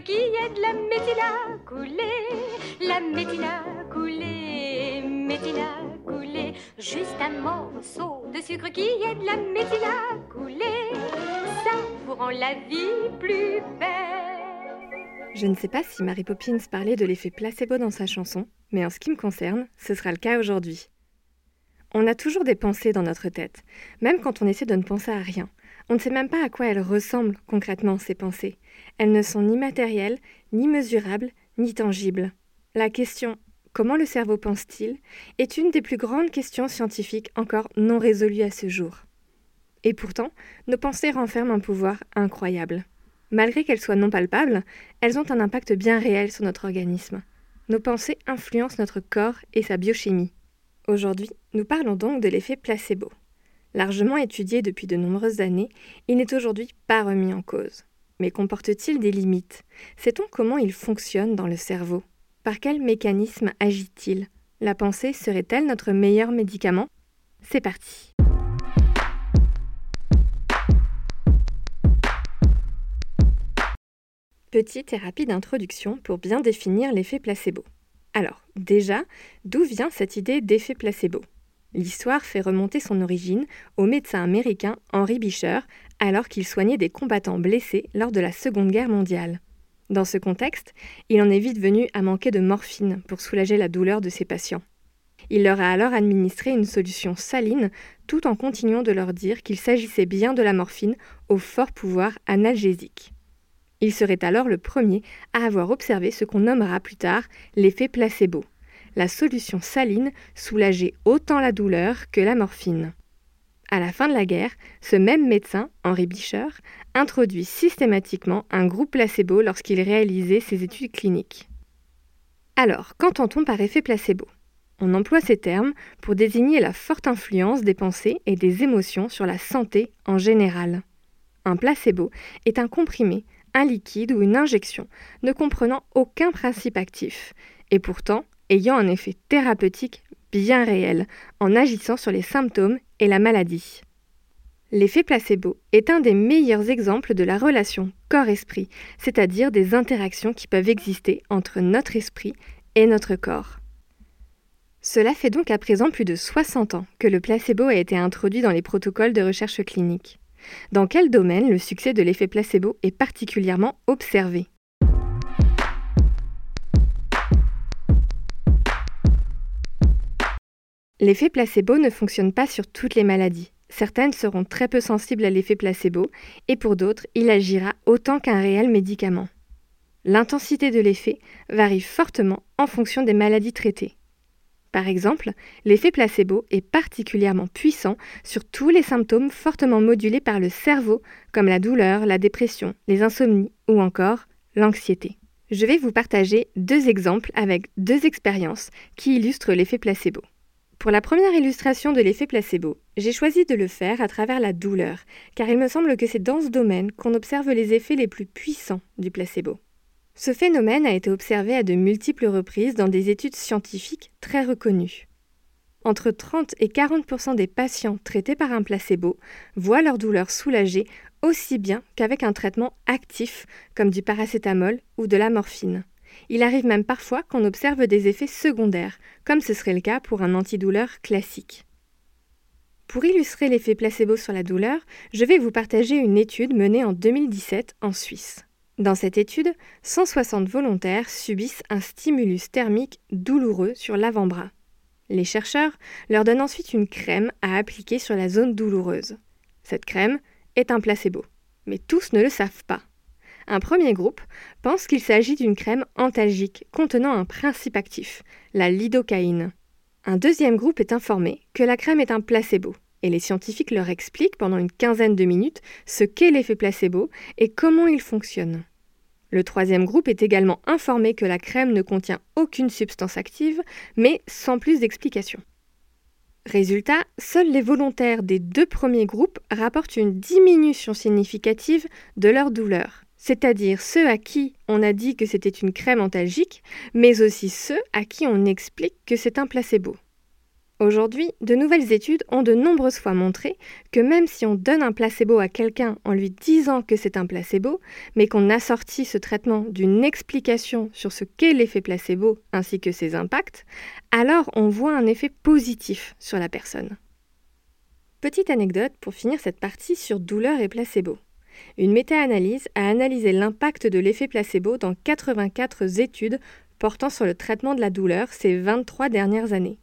De qui aide la métine à couler, la couler, métine à couler. Juste un morceau de sucre qui aide la métine à couler, ça vous rend la vie plus belle. Je ne sais pas si Mary Poppins parlait de l'effet placebo dans sa chanson, mais en ce qui me concerne, ce sera le cas aujourd'hui. On a toujours des pensées dans notre tête, même quand on essaie de ne penser à rien. On ne sait même pas à quoi elles ressemblent concrètement, ces pensées. Elles ne sont ni matérielles, ni mesurables, ni tangibles. La question Comment le cerveau pense-t-il? est une des plus grandes questions scientifiques encore non résolues à ce jour. Et pourtant, nos pensées renferment un pouvoir incroyable. Malgré qu'elles soient non palpables, elles ont un impact bien réel sur notre organisme. Nos pensées influencent notre corps et sa biochimie. Aujourd'hui, nous parlons donc de l'effet placebo. Largement étudié depuis de nombreuses années, il n'est aujourd'hui pas remis en cause. Mais comporte-t-il des limites? Sait-on comment il fonctionne dans le cerveau? Par quel mécanisme agit-il? La pensée serait-elle notre meilleur médicament? C'est parti! Petite et rapide introduction pour bien définir l'effet placebo. Alors, déjà, d'où vient cette idée d'effet placebo? L'histoire fait remonter son origine au médecin américain Henry Beecher alors qu'il soignait des combattants blessés lors de la Seconde Guerre mondiale. Dans ce contexte, il en est vite venu à manquer de morphine pour soulager la douleur de ses patients. Il leur a alors administré une solution saline tout en continuant de leur dire qu'il s'agissait bien de la morphine au fort pouvoir analgésique. Il serait alors le premier à avoir observé ce qu'on nommera plus tard l'effet placebo. La solution saline soulageait autant la douleur que la morphine. À la fin de la guerre, ce même médecin, Henri Bicher, introduit systématiquement un groupe placebo lorsqu'il réalisait ses études cliniques. Alors, qu'entend-on par effet placebo? On emploie ces termes pour désigner la forte influence des pensées et des émotions sur la santé en général. Un placebo est un comprimé un liquide ou une injection ne comprenant aucun principe actif, et pourtant ayant un effet thérapeutique bien réel en agissant sur les symptômes et la maladie. L'effet placebo est un des meilleurs exemples de la relation corps-esprit, c'est-à-dire des interactions qui peuvent exister entre notre esprit et notre corps. Cela fait donc à présent plus de 60 ans que le placebo a été introduit dans les protocoles de recherche clinique. Dans quel domaine le succès de l'effet placebo est particulièrement observé? L'effet placebo ne fonctionne pas sur toutes les maladies. Certaines seront très peu sensibles à l'effet placebo et pour d'autres, il agira autant qu'un réel médicament. L'intensité de l'effet varie fortement en fonction des maladies traitées. Par exemple, l'effet placebo est particulièrement puissant sur tous les symptômes fortement modulés par le cerveau, comme la douleur, la dépression, les insomnies ou encore l'anxiété. Je vais vous partager deux exemples avec deux expériences qui illustrent l'effet placebo. Pour la première illustration de l'effet placebo, j'ai choisi de le faire à travers la douleur, car il me semble que c'est dans ce domaine qu'on observe les effets les plus puissants du placebo. Ce phénomène a été observé à de multiples reprises dans des études scientifiques très reconnues. Entre 30 et 40% des patients traités par un placebo voient leur douleur soulagée aussi bien qu'avec un traitement actif comme du paracétamol ou de la morphine. Il arrive même parfois qu'on observe des effets secondaires, comme ce serait le cas pour un antidouleur classique. Pour illustrer l'effet placebo sur la douleur, je vais vous partager une étude menée en 2017 en Suisse. Dans cette étude, 160 volontaires subissent un stimulus thermique douloureux sur l'avant-bras. Les chercheurs leur donnent ensuite une crème à appliquer sur la zone douloureuse. Cette crème est un placebo, mais tous ne le savent pas. Un premier groupe pense qu'il s'agit d'une crème antalgique contenant un principe actif, la lidocaïne. Un deuxième groupe est informé que la crème est un placebo, et les scientifiques leur expliquent pendant une quinzaine de minutes ce qu'est l'effet placebo et comment il fonctionne. Le troisième groupe est également informé que la crème ne contient aucune substance active, mais sans plus d'explication. Résultat, seuls les volontaires des deux premiers groupes rapportent une diminution significative de leur douleur, c'est-à-dire ceux à qui on a dit que c'était une crème antalgique, mais aussi ceux à qui on explique que c'est un placebo. Aujourd'hui, de nouvelles études ont de nombreuses fois montré que même si on donne un placebo à quelqu'un en lui disant que c'est un placebo, mais qu'on assortit ce traitement d'une explication sur ce qu'est l'effet placebo ainsi que ses impacts, alors on voit un effet positif sur la personne. Petite anecdote pour finir cette partie sur douleur et placebo. Une méta-analyse a analysé l'impact de l'effet placebo dans 84 études portant sur le traitement de la douleur ces 23 dernières années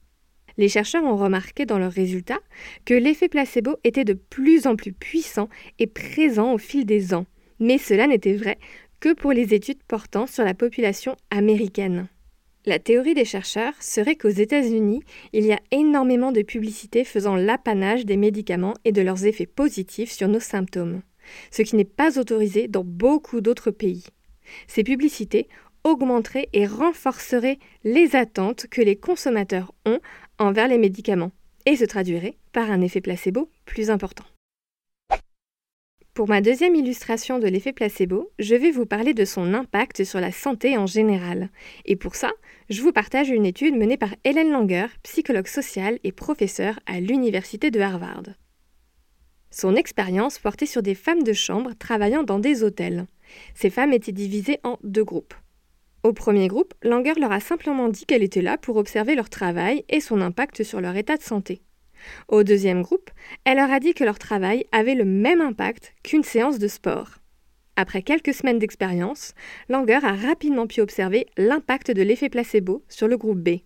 les chercheurs ont remarqué dans leurs résultats que l'effet placebo était de plus en plus puissant et présent au fil des ans. Mais cela n'était vrai que pour les études portant sur la population américaine. La théorie des chercheurs serait qu'aux États-Unis, il y a énormément de publicités faisant l'apanage des médicaments et de leurs effets positifs sur nos symptômes, ce qui n'est pas autorisé dans beaucoup d'autres pays. Ces publicités augmenteraient et renforceraient les attentes que les consommateurs ont envers les médicaments et se traduirait par un effet placebo plus important. Pour ma deuxième illustration de l'effet placebo, je vais vous parler de son impact sur la santé en général. Et pour ça, je vous partage une étude menée par Hélène Langer, psychologue sociale et professeure à l'Université de Harvard. Son expérience portait sur des femmes de chambre travaillant dans des hôtels. Ces femmes étaient divisées en deux groupes. Au premier groupe, Langer leur a simplement dit qu'elle était là pour observer leur travail et son impact sur leur état de santé. Au deuxième groupe, elle leur a dit que leur travail avait le même impact qu'une séance de sport. Après quelques semaines d'expérience, Langer a rapidement pu observer l'impact de l'effet placebo sur le groupe B.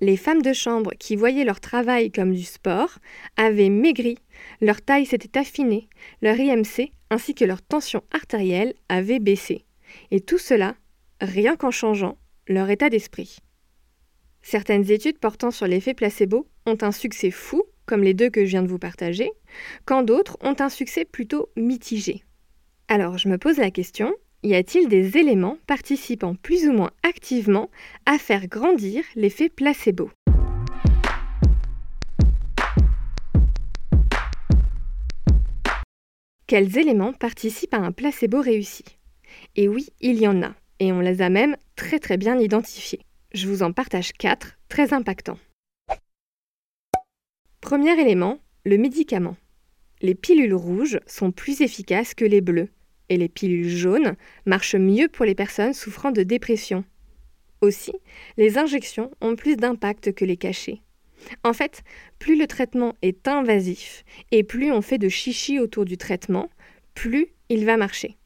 Les femmes de chambre qui voyaient leur travail comme du sport avaient maigri, leur taille s'était affinée, leur IMC ainsi que leur tension artérielle avait baissé. Et tout cela rien qu'en changeant leur état d'esprit. Certaines études portant sur l'effet placebo ont un succès fou, comme les deux que je viens de vous partager, quand d'autres ont un succès plutôt mitigé. Alors je me pose la question, y a-t-il des éléments participant plus ou moins activement à faire grandir l'effet placebo? Quels éléments participent à un placebo réussi? Et oui, il y en a et on les a même très très bien identifiés. Je vous en partage quatre très impactants. Premier élément, le médicament. Les pilules rouges sont plus efficaces que les bleues et les pilules jaunes marchent mieux pour les personnes souffrant de dépression. Aussi, les injections ont plus d'impact que les cachets. En fait, plus le traitement est invasif et plus on fait de chichi autour du traitement, plus il va marcher.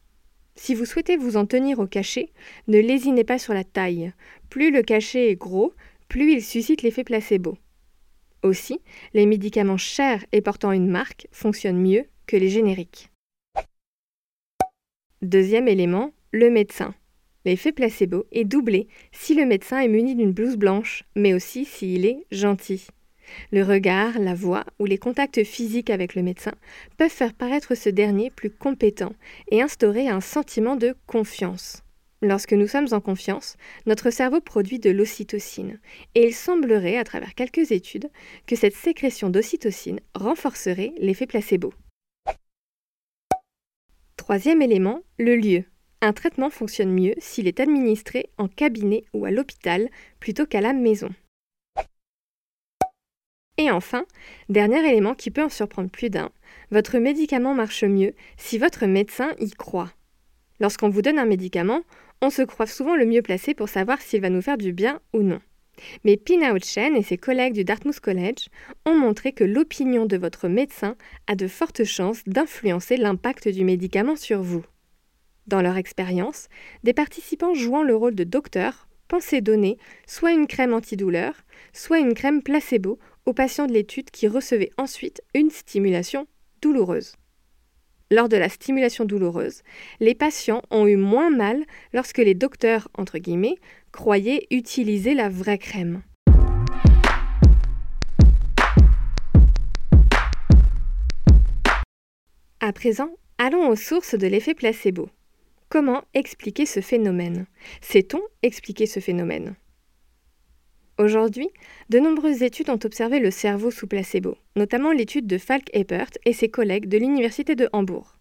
Si vous souhaitez vous en tenir au cachet, ne lésinez pas sur la taille. Plus le cachet est gros, plus il suscite l'effet placebo. Aussi, les médicaments chers et portant une marque fonctionnent mieux que les génériques. Deuxième élément, le médecin. L'effet placebo est doublé si le médecin est muni d'une blouse blanche, mais aussi s'il est gentil. Le regard, la voix ou les contacts physiques avec le médecin peuvent faire paraître ce dernier plus compétent et instaurer un sentiment de confiance. Lorsque nous sommes en confiance, notre cerveau produit de l'ocytocine, et il semblerait, à travers quelques études, que cette sécrétion d'ocytocine renforcerait l'effet placebo. Troisième élément, le lieu. Un traitement fonctionne mieux s'il est administré en cabinet ou à l'hôpital plutôt qu'à la maison. Et enfin, dernier élément qui peut en surprendre plus d'un, votre médicament marche mieux si votre médecin y croit. Lorsqu'on vous donne un médicament, on se croit souvent le mieux placé pour savoir s'il va nous faire du bien ou non. Mais Pina Chen et ses collègues du Dartmouth College ont montré que l'opinion de votre médecin a de fortes chances d'influencer l'impact du médicament sur vous. Dans leur expérience, des participants jouant le rôle de docteur pensaient donner soit une crème antidouleur, soit une crème placebo aux patients de l'étude qui recevaient ensuite une stimulation douloureuse. Lors de la stimulation douloureuse, les patients ont eu moins mal lorsque les docteurs, entre guillemets, croyaient utiliser la vraie crème. À présent, allons aux sources de l'effet placebo. comment expliquer ce phénomène? Sait-on expliquer ce phénomène? Aujourd'hui, de nombreuses études ont observé le cerveau sous placebo, notamment l'étude de Falk Eppert et ses collègues de l'Université de Hambourg.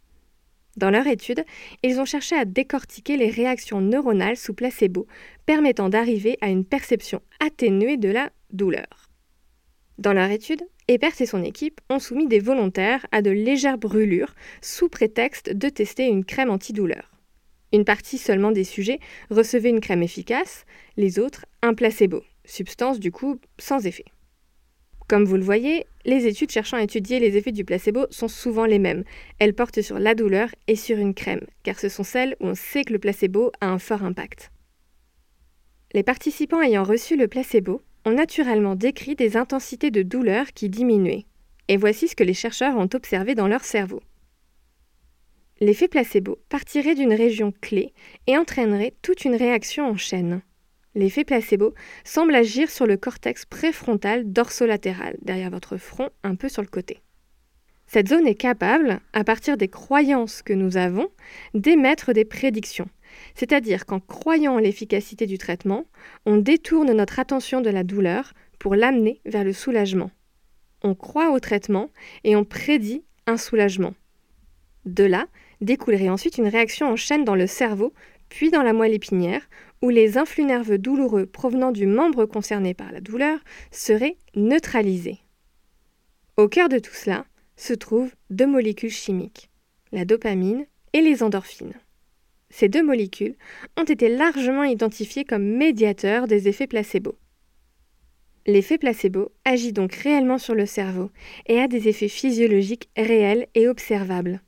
Dans leur étude, ils ont cherché à décortiquer les réactions neuronales sous placebo permettant d'arriver à une perception atténuée de la douleur. Dans leur étude, Eppert et son équipe ont soumis des volontaires à de légères brûlures sous prétexte de tester une crème antidouleur. Une partie seulement des sujets recevait une crème efficace, les autres un placebo substance du coup sans effet. Comme vous le voyez, les études cherchant à étudier les effets du placebo sont souvent les mêmes. Elles portent sur la douleur et sur une crème, car ce sont celles où on sait que le placebo a un fort impact. Les participants ayant reçu le placebo ont naturellement décrit des intensités de douleur qui diminuaient. Et voici ce que les chercheurs ont observé dans leur cerveau. L'effet placebo partirait d'une région clé et entraînerait toute une réaction en chaîne. L'effet placebo semble agir sur le cortex préfrontal dorsolatéral, derrière votre front, un peu sur le côté. Cette zone est capable, à partir des croyances que nous avons, d'émettre des prédictions. C'est-à-dire qu'en croyant l'efficacité du traitement, on détourne notre attention de la douleur pour l'amener vers le soulagement. On croit au traitement et on prédit un soulagement. De là découlerait ensuite une réaction en chaîne dans le cerveau, puis dans la moelle épinière, où les influx nerveux douloureux provenant du membre concerné par la douleur seraient neutralisés. Au cœur de tout cela se trouvent deux molécules chimiques, la dopamine et les endorphines. Ces deux molécules ont été largement identifiées comme médiateurs des effets placebo. L'effet placebo agit donc réellement sur le cerveau et a des effets physiologiques réels et observables.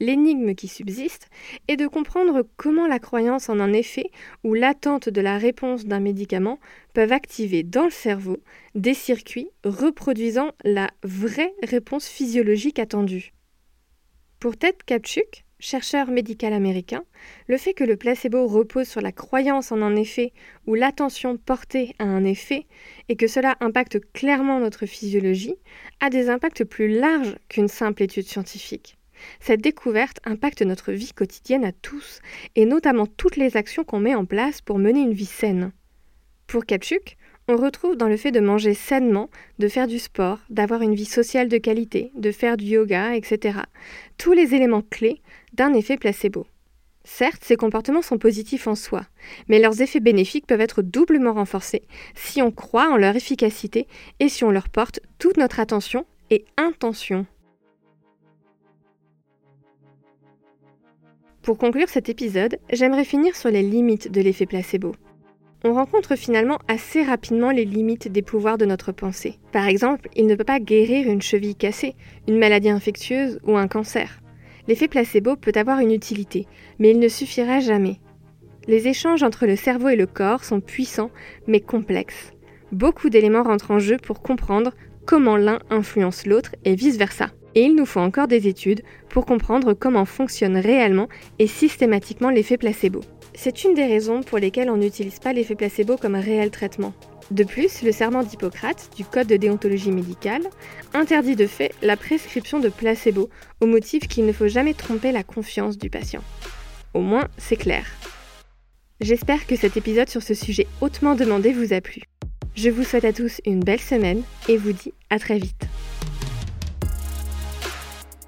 L'énigme qui subsiste est de comprendre comment la croyance en un effet ou l'attente de la réponse d'un médicament peuvent activer dans le cerveau des circuits reproduisant la vraie réponse physiologique attendue. Pour Ted Kapchuk, chercheur médical américain, le fait que le placebo repose sur la croyance en un effet ou l'attention portée à un effet et que cela impacte clairement notre physiologie a des impacts plus larges qu'une simple étude scientifique. Cette découverte impacte notre vie quotidienne à tous, et notamment toutes les actions qu'on met en place pour mener une vie saine. Pour Kapchuk, on retrouve dans le fait de manger sainement, de faire du sport, d'avoir une vie sociale de qualité, de faire du yoga, etc. Tous les éléments clés d'un effet placebo. Certes, ces comportements sont positifs en soi, mais leurs effets bénéfiques peuvent être doublement renforcés si on croit en leur efficacité et si on leur porte toute notre attention et intention. Pour conclure cet épisode, j'aimerais finir sur les limites de l'effet placebo. On rencontre finalement assez rapidement les limites des pouvoirs de notre pensée. Par exemple, il ne peut pas guérir une cheville cassée, une maladie infectieuse ou un cancer. L'effet placebo peut avoir une utilité, mais il ne suffira jamais. Les échanges entre le cerveau et le corps sont puissants mais complexes. Beaucoup d'éléments rentrent en jeu pour comprendre comment l'un influence l'autre et vice-versa. Et il nous faut encore des études pour comprendre comment fonctionne réellement et systématiquement l'effet placebo. C'est une des raisons pour lesquelles on n'utilise pas l'effet placebo comme réel traitement. De plus, le serment d'Hippocrate du Code de déontologie médicale interdit de fait la prescription de placebo au motif qu'il ne faut jamais tromper la confiance du patient. Au moins, c'est clair. J'espère que cet épisode sur ce sujet hautement demandé vous a plu. Je vous souhaite à tous une belle semaine et vous dis à très vite.